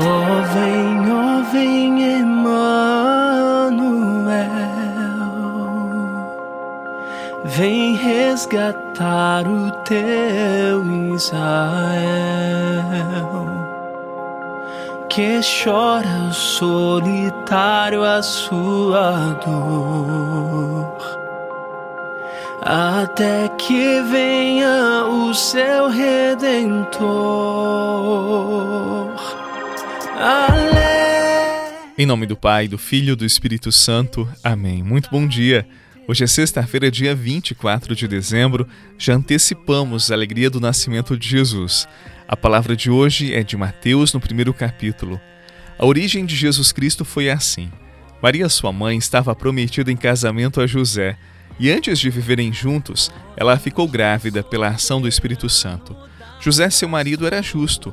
Oh, vem, oh, vem, Emmanuel. Vem resgatar o teu Israel que chora solitário a sua dor, até que venha o seu redentor. Em nome do Pai, do Filho e do Espírito Santo. Amém. Muito bom dia. Hoje é sexta-feira, dia 24 de dezembro. Já antecipamos a alegria do nascimento de Jesus. A palavra de hoje é de Mateus, no primeiro capítulo. A origem de Jesus Cristo foi assim: Maria, sua mãe, estava prometida em casamento a José, e antes de viverem juntos, ela ficou grávida pela ação do Espírito Santo. José, seu marido, era justo,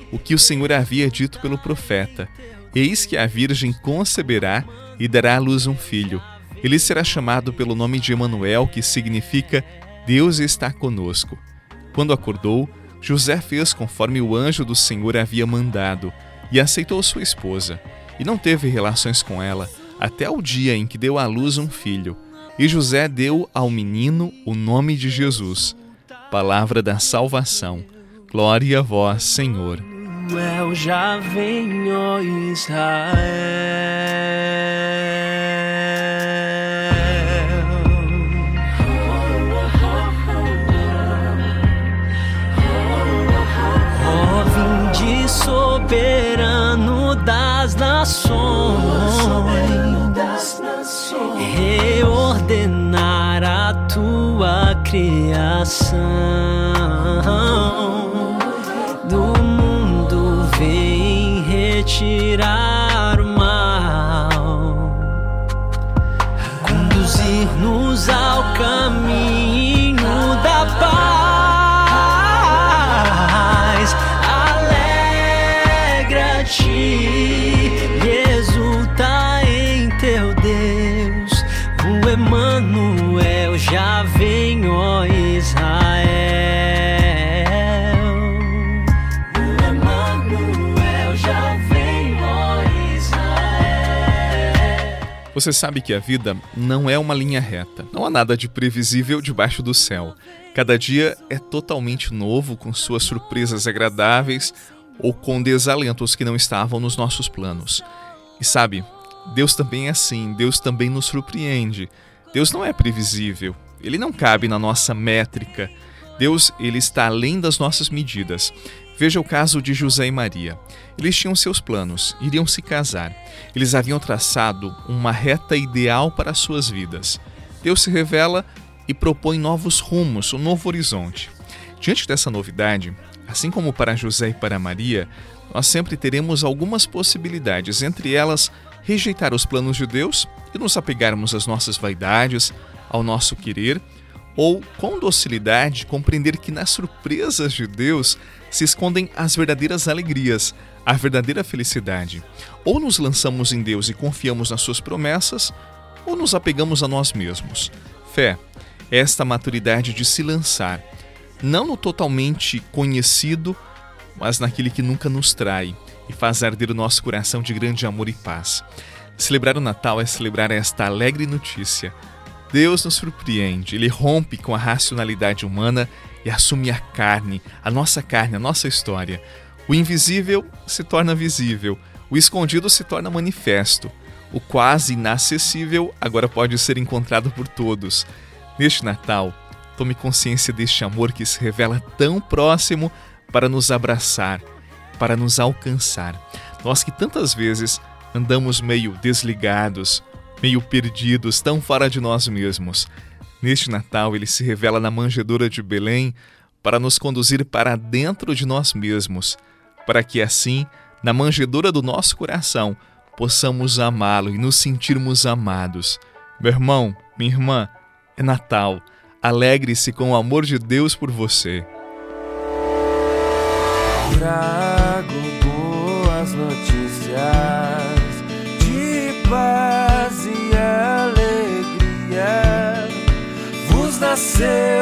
o que o Senhor havia dito pelo profeta: Eis que a Virgem conceberá e dará à luz um filho. Ele será chamado pelo nome de Emanuel, que significa Deus está conosco. Quando acordou, José fez conforme o anjo do Senhor havia mandado e aceitou sua esposa, e não teve relações com ela até o dia em que deu à luz um filho. E José deu ao menino o nome de Jesus. Palavra da salvação. Glória a vós, Senhor. Eu já venho, Israel. soberano das nações, reordenar a tua criação. Vem Você sabe que a vida não é uma linha reta. Não há nada de previsível debaixo do céu. Cada dia é totalmente novo, com suas surpresas agradáveis ou com desalentos que não estavam nos nossos planos. E sabe, Deus também é assim, Deus também nos surpreende. Deus não é previsível, ele não cabe na nossa métrica. Deus, ele está além das nossas medidas. Veja o caso de José e Maria. Eles tinham seus planos, iriam se casar. Eles haviam traçado uma reta ideal para as suas vidas. Deus se revela e propõe novos rumos, um novo horizonte. Diante dessa novidade, assim como para José e para Maria, nós sempre teremos algumas possibilidades, entre elas rejeitar os planos de Deus e nos apegarmos às nossas vaidades, ao nosso querer, ou com docilidade compreender que nas surpresas de Deus se escondem as verdadeiras alegrias, a verdadeira felicidade. Ou nos lançamos em Deus e confiamos nas suas promessas, ou nos apegamos a nós mesmos. Fé é esta maturidade de se lançar, não no totalmente conhecido, mas naquele que nunca nos trai e faz arder o nosso coração de grande amor e paz. Celebrar o Natal é celebrar esta alegre notícia. Deus nos surpreende, ele rompe com a racionalidade humana e assume a carne, a nossa carne, a nossa história. O invisível se torna visível, o escondido se torna manifesto, o quase inacessível agora pode ser encontrado por todos. Neste Natal, tome consciência deste amor que se revela tão próximo para nos abraçar para nos alcançar. Nós que tantas vezes andamos meio desligados, meio perdidos, tão fora de nós mesmos. Neste Natal, ele se revela na manjedoura de Belém para nos conduzir para dentro de nós mesmos, para que assim, na manjedoura do nosso coração, possamos amá-lo e nos sentirmos amados. Meu irmão, minha irmã, é Natal. Alegre-se com o amor de Deus por você. Trago boas notícias nasceu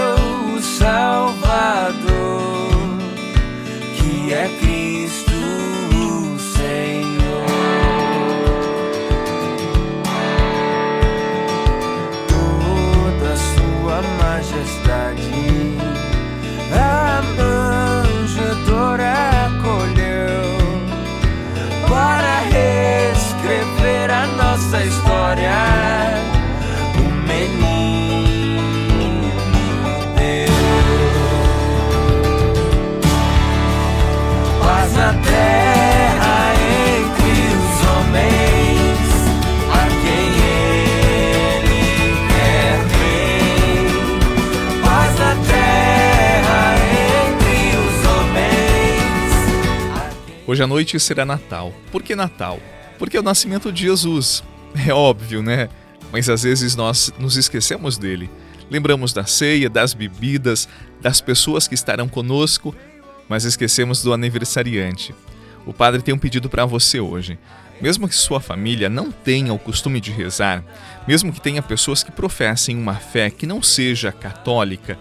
Hoje à noite será Natal. Por que Natal? Porque é o nascimento de Jesus. É óbvio, né? Mas às vezes nós nos esquecemos dele. Lembramos da ceia, das bebidas, das pessoas que estarão conosco, mas esquecemos do aniversariante. O padre tem um pedido para você hoje. Mesmo que sua família não tenha o costume de rezar, mesmo que tenha pessoas que professem uma fé que não seja católica,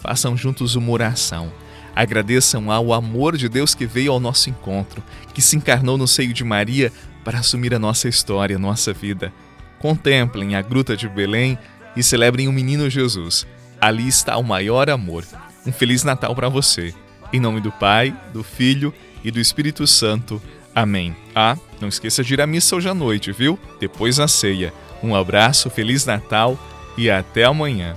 façam juntos uma oração. Agradeçam ao amor de Deus que veio ao nosso encontro, que se encarnou no seio de Maria para assumir a nossa história, a nossa vida. Contemplem a gruta de Belém e celebrem o menino Jesus. Ali está o maior amor. Um feliz Natal para você. Em nome do Pai, do Filho e do Espírito Santo. Amém. Ah, não esqueça de ir à missa hoje à noite, viu? Depois a ceia. Um abraço, feliz Natal e até amanhã.